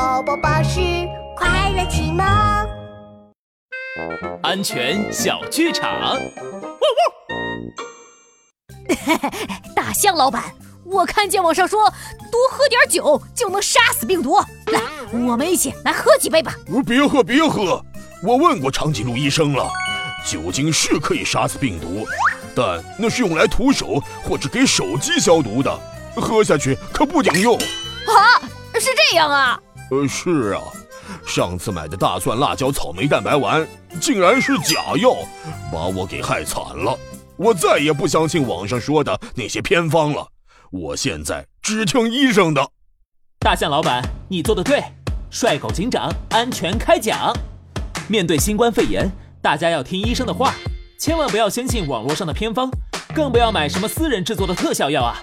宝宝巴士快乐启蒙，安全小剧场。大象老板，我看见网上说多喝点酒就能杀死病毒，来，我们一起来喝几杯吧。别喝，别喝！我问过长颈鹿医生了，酒精是可以杀死病毒，但那是用来涂手或者给手机消毒的，喝下去可不顶用。啊，是这样啊？呃，是啊，上次买的大蒜、辣椒、草莓蛋白丸竟然是假药，把我给害惨了。我再也不相信网上说的那些偏方了，我现在只听医生的。大象老板，你做的对，帅狗警长安全开讲。面对新冠肺炎，大家要听医生的话，千万不要相信网络上的偏方，更不要买什么私人制作的特效药啊！